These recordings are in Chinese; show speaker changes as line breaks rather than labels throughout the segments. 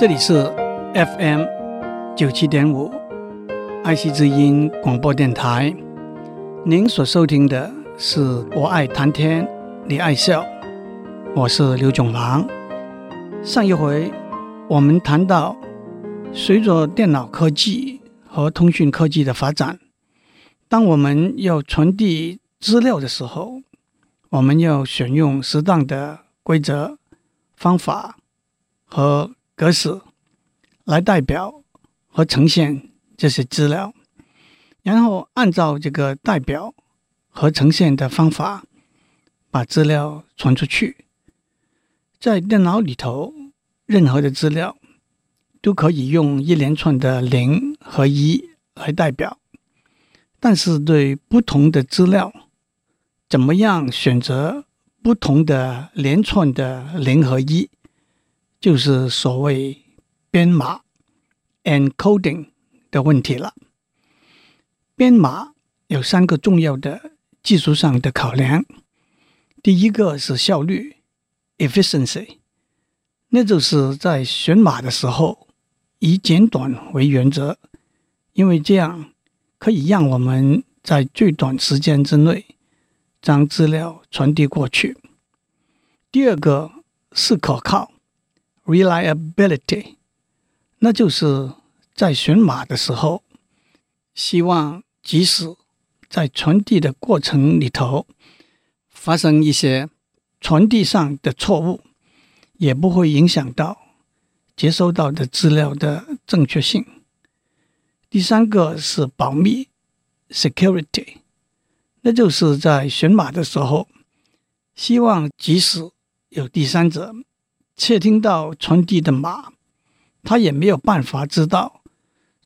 这里是 FM 九七点五爱惜之音广播电台。您所收听的是《我爱谈天，你爱笑》，我是刘炯郎。上一回我们谈到，随着电脑科技和通讯科技的发展，当我们要传递资料的时候，我们要选用适当的规则、方法和格式来代表和呈现这些资料，然后按照这个代表和呈现的方法把资料传出去。在电脑里头，任何的资料都可以用一连串的零和一来代表，但是对不同的资料，怎么样选择不同的连串的零和一？就是所谓编码 （encoding） 的问题了。编码有三个重要的技术上的考量。第一个是效率 （efficiency），那就是在选码的时候以简短为原则，因为这样可以让我们在最短时间之内将资料传递过去。第二个是可靠。Reliability，那就是在选码的时候，希望即使在传递的过程里头发生一些传递上的错误，也不会影响到接收到的资料的正确性。第三个是保密 （Security），那就是在选码的时候，希望即使有第三者。窃听到传递的码，他也没有办法知道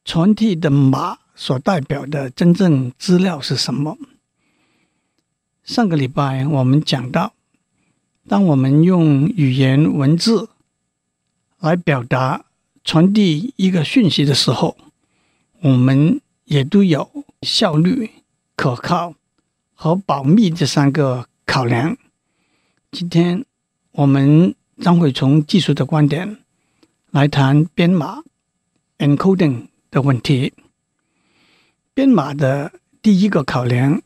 传递的码所代表的真正资料是什么。上个礼拜我们讲到，当我们用语言文字来表达传递一个讯息的时候，我们也都有效率、可靠和保密这三个考量。今天我们。将会从技术的观点来谈编码 （encoding） 的问题。编码的第一个考量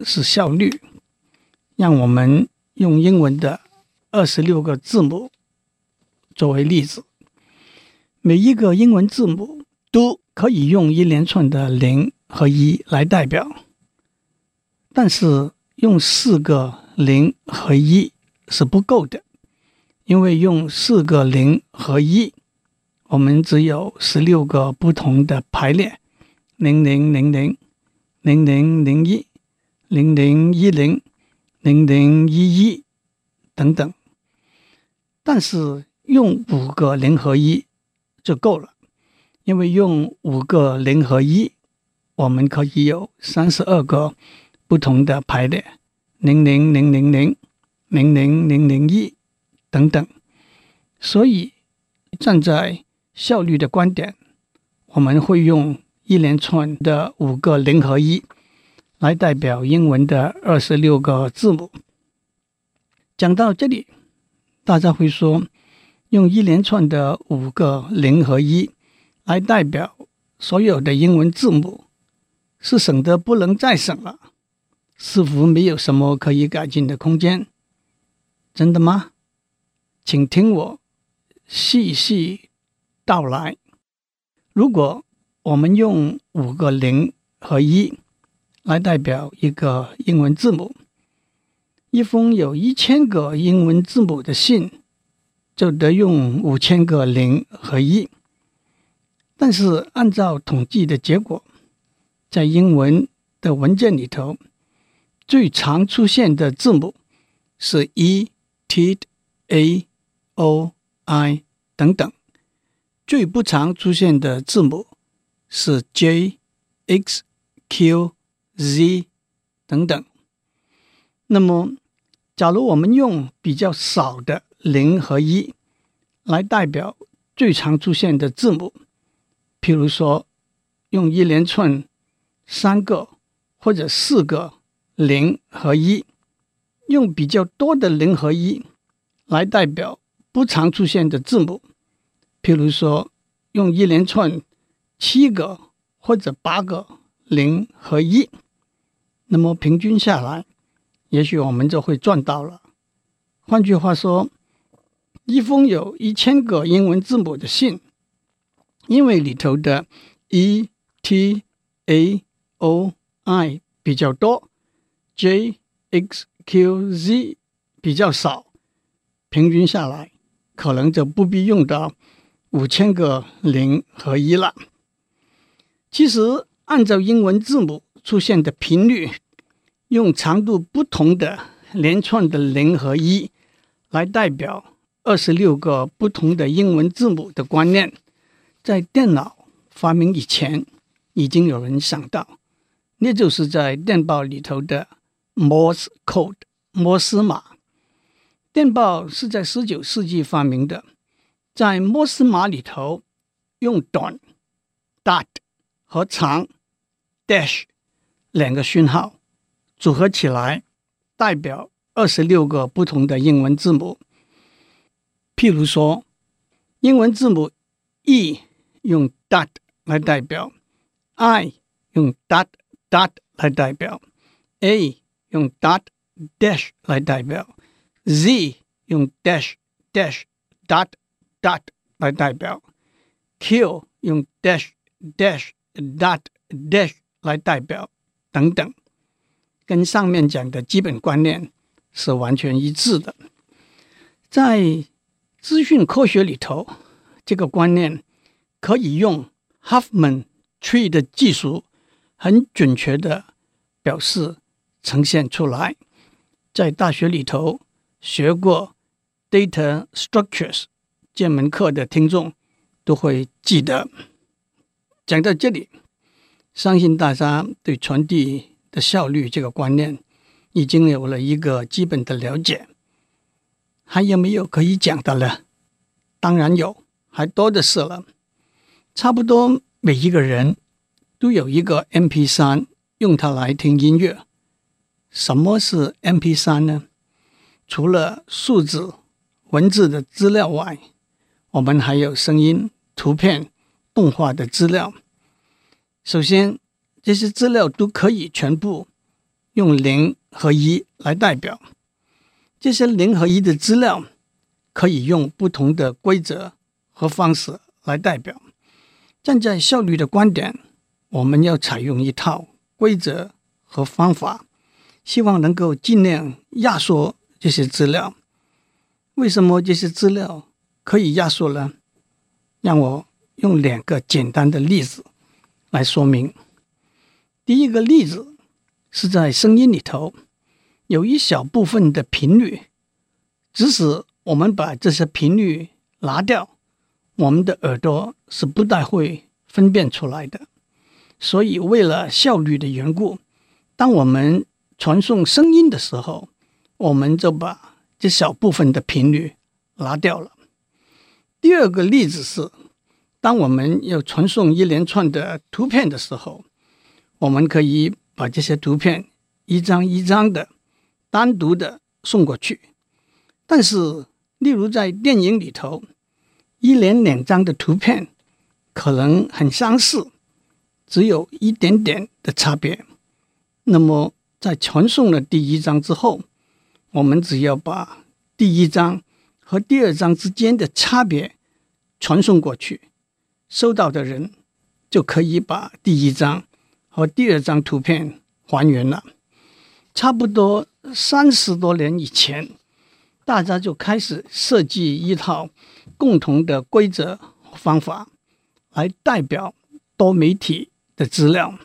是效率。让我们用英文的二十六个字母作为例子，每一个英文字母都可以用一连串的零和一来代表，但是用四个零和一是不够的。因为用四个零和一，我们只有十六个不同的排列：零零零零、零零零一、零零一零、零零一一等等。但是用五个零和一就够了，因为用五个零和一，我们可以有三十二个不同的排列：零零零零零、零零零零一。等等，所以站在效率的观点，我们会用一连串的五个零和一来代表英文的二十六个字母。讲到这里，大家会说，用一连串的五个零和一来代表所有的英文字母，是省得不能再省了，似乎没有什么可以改进的空间。真的吗？请听我细细道来。如果我们用五个零和一来代表一个英文字母，一封有一千个英文字母的信，就得用五千个零和一。但是按照统计的结果，在英文的文件里头，最常出现的字母是 E、T、A。O、I 等等，最不常出现的字母是 J、X、Q、Z 等等。那么，假如我们用比较少的零和一来代表最常出现的字母，譬如说用一连串三个或者四个零和一，用比较多的零和一来代表。不常出现的字母，譬如说，用一连串七个或者八个零和一，那么平均下来，也许我们就会赚到了。换句话说，一封有一千个英文字母的信，因为里头的 E、T、A、O、I 比较多，J、X、Q、Z 比较少，平均下来，可能就不必用到五千个零和一了。其实，按照英文字母出现的频率，用长度不同的连串的零和一来代表二十六个不同的英文字母的观念，在电脑发明以前，已经有人想到，那就是在电报里头的 Morse code 摩斯码。电报是在十九世纪发明的，在摩斯码里头，用短 dot 和长 dash 两个讯号组合起来，代表二十六个不同的英文字母。譬如说，英文字母 E 用 dot 来代表，I 用 dot dot 来代表，A 用 dot dash 来代表，Z 用 dash dash dot dot 来代表，Q 用 dash dash dot dash 来代表，等等，跟上面讲的基本观念是完全一致的，在。资讯科学里头，这个观念可以用 Huffman Tree 的技术，很准确的表示呈现出来。在大学里头学过 Data Structures 这门课的听众都会记得。讲到这里，相信大家对传递的效率这个观念已经有了一个基本的了解。还有没有可以讲的了？当然有，还多的是了。差不多每一个人都有一个 MP3，用它来听音乐。什么是 MP3 呢？除了数字、文字的资料外，我们还有声音、图片、动画的资料。首先，这些资料都可以全部用零和一来代表。这些零和一的资料可以用不同的规则和方式来代表。站在效率的观点，我们要采用一套规则和方法，希望能够尽量压缩这些资料。为什么这些资料可以压缩呢？让我用两个简单的例子来说明。第一个例子是在声音里头。有一小部分的频率，即使我们把这些频率拿掉，我们的耳朵是不大会分辨出来的。所以，为了效率的缘故，当我们传送声音的时候，我们就把这小部分的频率拿掉了。第二个例子是，当我们要传送一连串的图片的时候，我们可以把这些图片一张一张的。单独的送过去，但是，例如在电影里头，一连两张的图片可能很相似，只有一点点的差别。那么，在传送了第一张之后，我们只要把第一张和第二张之间的差别传送过去，收到的人就可以把第一张和第二张图片还原了，差不多。三十多年以前，大家就开始设计一套共同的规则方法来代表多媒体的资料。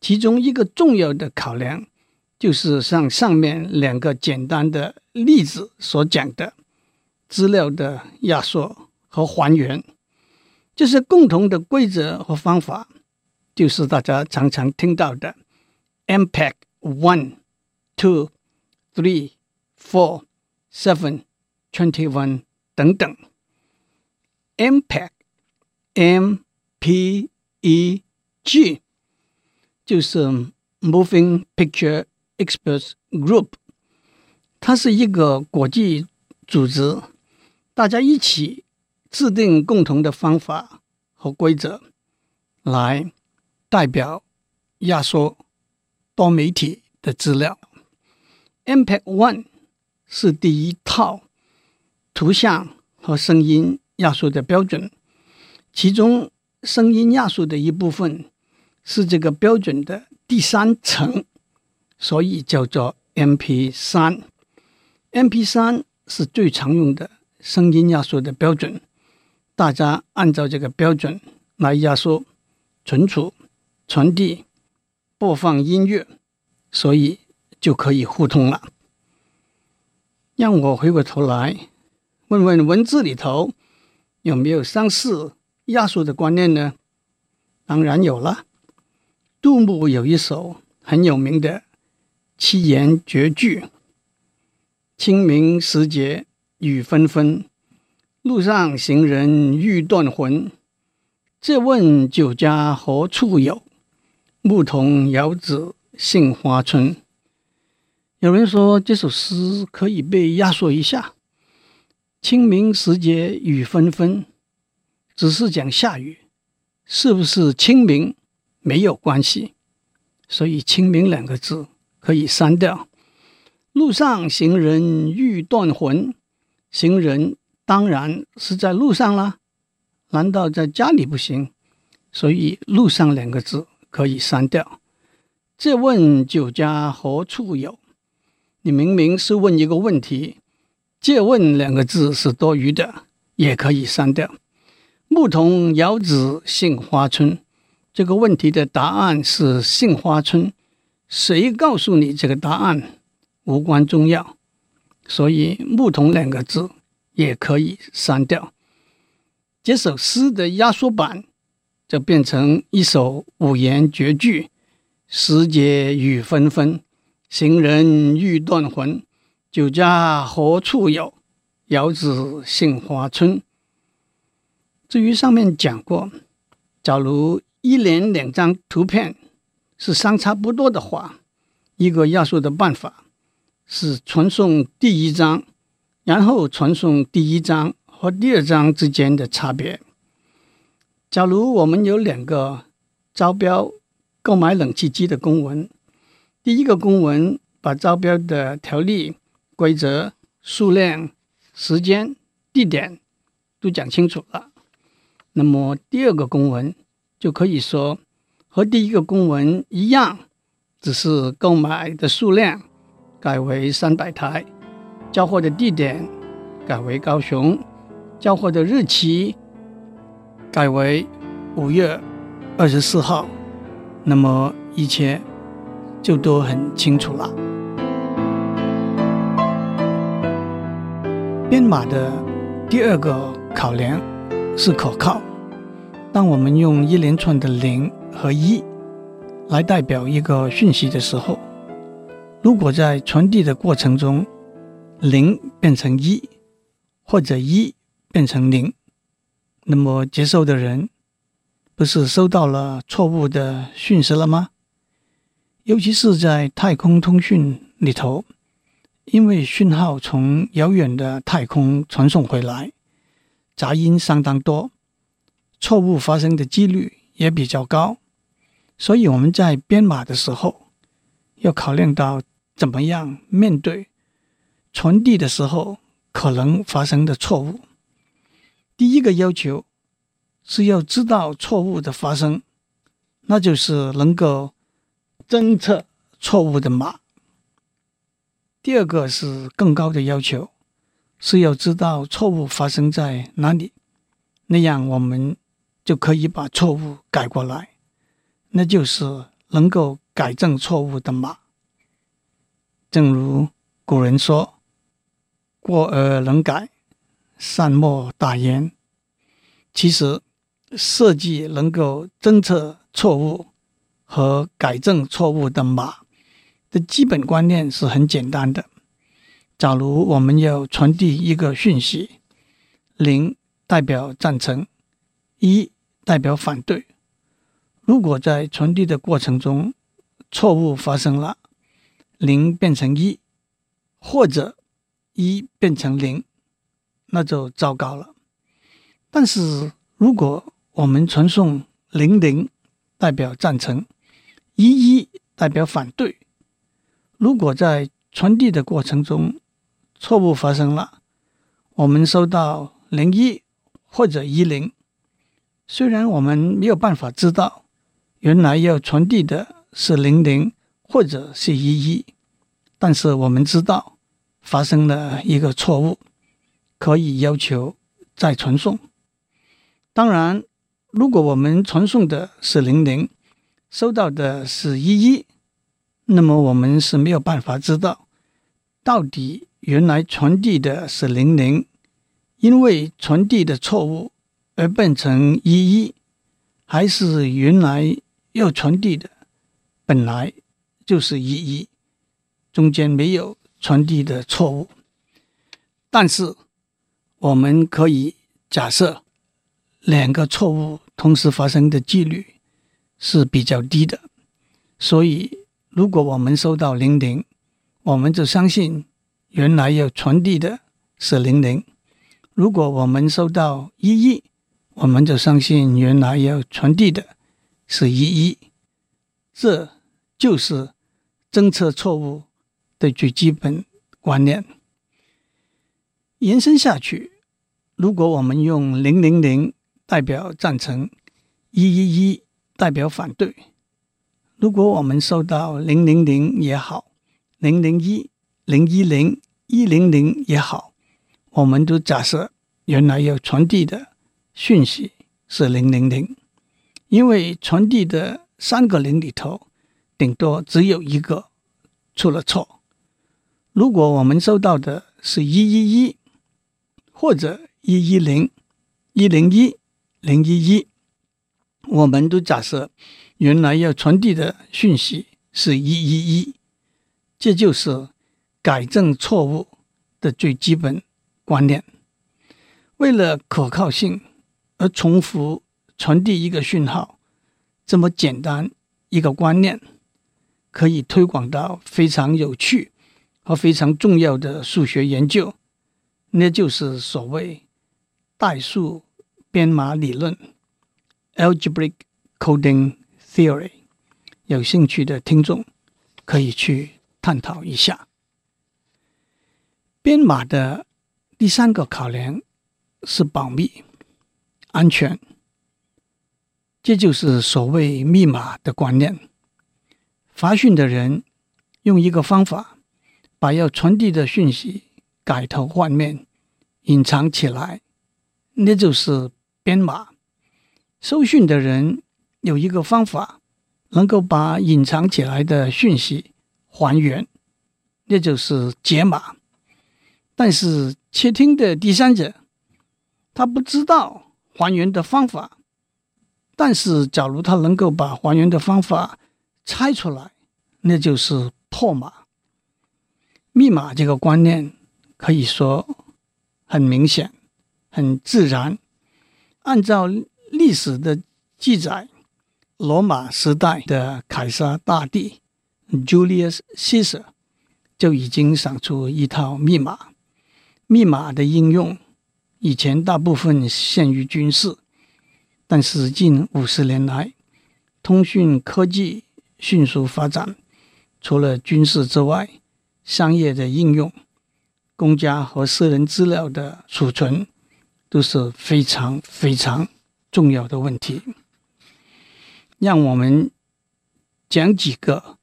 其中一个重要的考量，就是像上面两个简单的例子所讲的资料的压缩和还原。这些共同的规则和方法，就是大家常常听到的 MPEG One。Two, three, four, seven, twenty-one 等等。MPEG, M P E G 就是 Moving Picture Experts Group，它是一个国际组织，大家一起制定共同的方法和规则，来代表压缩多媒体的资料。MPEG One 是第一套图像和声音压缩的标准，其中声音压缩的一部分是这个标准的第三层，所以叫做 MP3。MP3 是最常用的声音压缩的标准。大家按照这个标准来压缩、存储、传递、播放音乐，所以就可以互通了。让我回过头来问问文字里头有没有相似压缩的观念呢？当然有了。杜牧有一首很有名的七言绝句：“清明时节雨纷纷。”路上行人欲断魂，借问酒家何处有？牧童遥指杏花村。有人说这首诗可以被压缩一下。清明时节雨纷纷，只是讲下雨，是不是清明没有关系？所以“清明”两个字可以删掉。路上行人欲断魂，行人。当然是在路上啦，难道在家里不行？所以“路上”两个字可以删掉。借问酒家何处有？你明明是问一个问题，“借问”两个字是多余的，也可以删掉。牧童遥指杏花村，这个问题的答案是杏花村，谁告诉你这个答案无关重要，所以“牧童”两个字。也可以删掉。这首诗的压缩版就变成一首五言绝句：“时节雨纷纷，行人欲断魂。酒家何处有？遥指杏花村。”至于上面讲过，假如一连两张图片是相差不多的话，一个压缩的办法是传送第一张。然后传送第一张和第二张之间的差别。假如我们有两个招标购买冷气机的公文，第一个公文把招标的条例、规则、数量、时间、地点都讲清楚了，那么第二个公文就可以说和第一个公文一样，只是购买的数量改为三百台。交货的地点改为高雄，交货的日期改为五月二十四号，那么一切就都很清楚了。编码的第二个考量是可靠。当我们用一连串的零和一来代表一个讯息的时候，如果在传递的过程中，零变成一，或者一变成零，那么接收的人不是收到了错误的讯息了吗？尤其是在太空通讯里头，因为讯号从遥远的太空传送回来，杂音相当多，错误发生的几率也比较高，所以我们在编码的时候要考虑到怎么样面对。传递的时候可能发生的错误，第一个要求是要知道错误的发生，那就是能够侦测错误的码。第二个是更高的要求，是要知道错误发生在哪里，那样我们就可以把错误改过来，那就是能够改正错误的码。正如古人说。过而能改，善莫大焉。其实，设计能够侦测错误和改正错误的码的基本观念是很简单的。假如我们要传递一个讯息，零代表赞成，一代表反对。如果在传递的过程中错误发生了，零变成一，或者一变成零，那就糟糕了。但是如果我们传送零零代表赞成，一一代表反对，如果在传递的过程中错误发生了，我们收到零一或者一零，虽然我们没有办法知道原来要传递的是零零或者是一一，但是我们知道发生了一个错误，可以要求再传送。当然，如果我们传送的是零零，收到的是一一，那么我们是没有办法知道到底原来传递的是零零，因为传递的错误而变成一一，还是原来要传递的本来就是意义，中间没有传递的错误。但是我们可以假设两个错误同时发生的几率。是比较低的，所以如果我们收到零零，我们就相信原来要传递的是零零；如果我们收到一一，我们就相信原来要传递的是一一。这就是政策错误的最基本观念。延伸下去，如果我们用零零零代表赞成，一一一。代表反对。如果我们收到零零零也好，零零一、零一零、一零零也好，我们都假设原来要传递的讯息是零零零，因为传递的三个零里头，顶多只有一个出了错。如果我们收到的是一一一，或者一一零、一零一、零一一。我们都假设原来要传递的讯息是一一一，这就是改正错误的最基本观念。为了可靠性而重复传递一个讯号，这么简单一个观念，可以推广到非常有趣和非常重要的数学研究，那就是所谓代数编码理论。Algebraic coding theory，有兴趣的听众可以去探讨一下。编码的第三个考量是保密、安全，这就是所谓密码的观念。发讯的人用一个方法把要传递的讯息改头换面、隐藏起来，那就是编码。收讯的人有一个方法，能够把隐藏起来的讯息还原，那就是解码。但是窃听的第三者，他不知道还原的方法。但是，假如他能够把还原的方法猜出来，那就是破码。密码这个观念可以说很明显、很自然，按照。历史的记载，罗马时代的凯撒大帝 Julius Caesar 就已经想出一套密码。密码的应用以前大部分限于军事，但是近五十年来，通讯科技迅速发展，除了军事之外，商业的应用、公家和私人资料的储存都是非常非常。重要的问题，让我们讲几个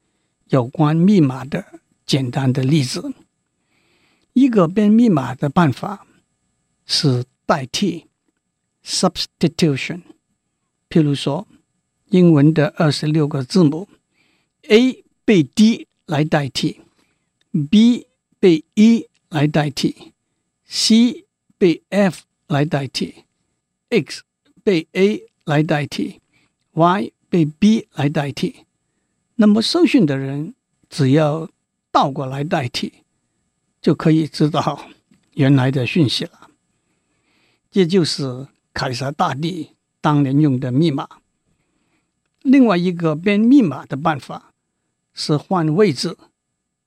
有关密码的简单的例子。一个编密码的办法是代替 （substitution）。譬如说，英文的二十六个字母，A 被 D 来代替，B 被 E 来代替，C 被 F 来代替，X。被 A 来代替，Y 被 B 来代替，那么受讯的人只要倒过来代替，就可以知道原来的讯息了。这就是凯撒大帝当年用的密码。另外一个编密码的办法是换位置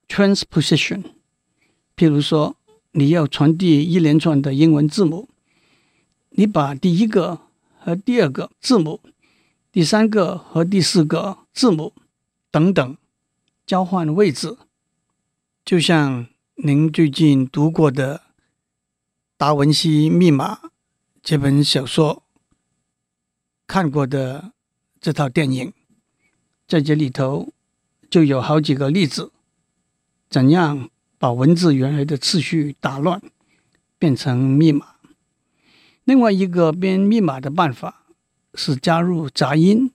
（transposition）。譬如说，你要传递一连串的英文字母你把第一个和第二个字母、第三个和第四个字母等等交换位置，就像您最近读过的《达文西密码》这本小说，看过的这套电影，在这里头就有好几个例子，怎样把文字原来的次序打乱，变成密码。另外一个编密码的办法是加入杂音，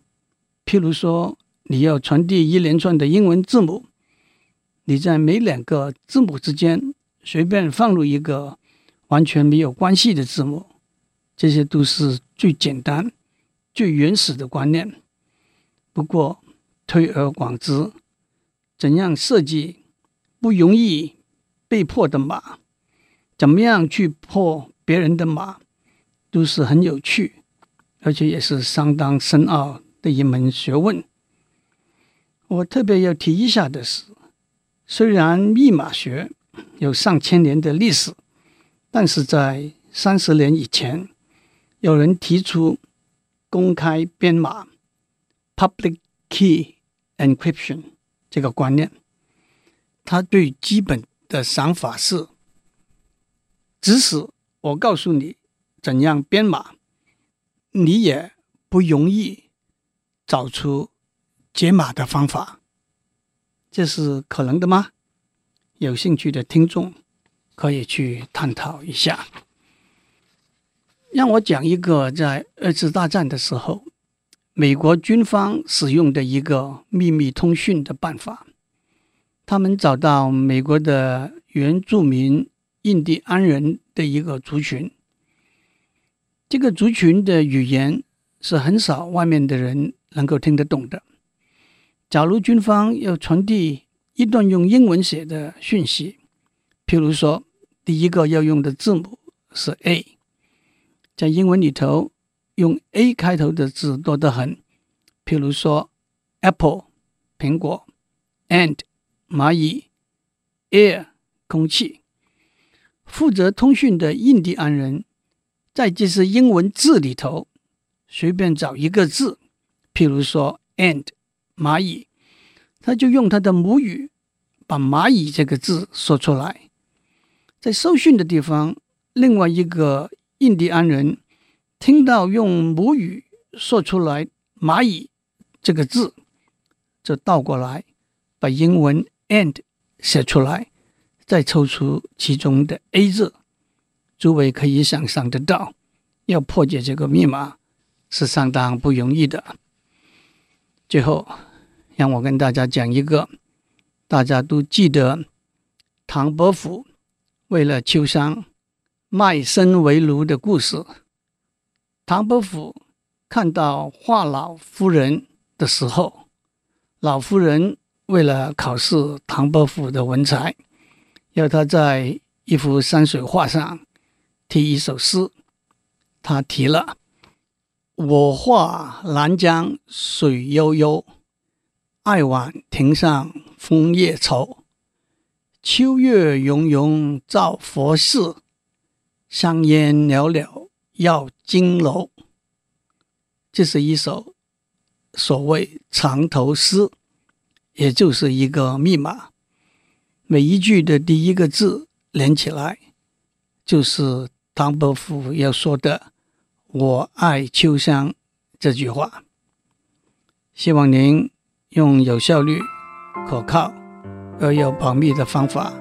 譬如说你要传递一连串的英文字母，你在每两个字母之间随便放入一个完全没有关系的字母，这些都是最简单、最原始的观念。不过推而广之，怎样设计不容易被破的码？怎么样去破别人的码？都是很有趣，而且也是相当深奥的一门学问。我特别要提一下的是，虽然密码学有上千年的历史，但是在三十年以前，有人提出公开编码 （public key encryption） 这个观念。他最基本的想法是，即使我告诉你。怎样编码，你也不容易找出解码的方法，这是可能的吗？有兴趣的听众可以去探讨一下。让我讲一个在二次大战的时候，美国军方使用的一个秘密通讯的办法。他们找到美国的原住民印第安人的一个族群。这个族群的语言是很少外面的人能够听得懂的。假如军方要传递一段用英文写的讯息，譬如说第一个要用的字母是 A，在英文里头用 A 开头的字多得很，譬如说 Apple 苹果，and 蚂蚁，air 空气。负责通讯的印第安人。在这些英文字里头，随便找一个字，譬如说 “and” 蚂蚁，他就用他的母语把“蚂蚁”这个字说出来。在收讯的地方，另外一个印第安人听到用母语说出来“蚂蚁”这个字，就倒过来把英文 “and” 写出来，再抽出其中的 “a” 字。诸位可以想象得到，要破解这个密码是相当不容易的。最后，让我跟大家讲一个大家都记得唐伯虎为了秋香卖身为奴的故事。唐伯虎看到华老夫人的时候，老夫人为了考试唐伯虎的文采，要他在一幅山水画上。题一首诗，他题了：“我画兰江水悠悠，爱晚亭上枫叶稠。秋月融融照佛寺，香烟袅袅绕金楼。”这是一首所谓藏头诗，也就是一个密码。每一句的第一个字连起来，就是。唐伯虎要说的“我爱秋香”这句话，希望您用有效率、可靠而又保密的方法，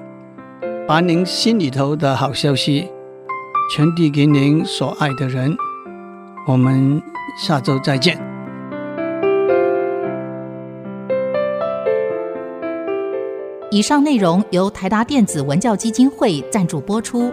把您心里头的好消息传递给您所爱的人。我们下周再见。
以上内容由台达电子文教基金会赞助播出。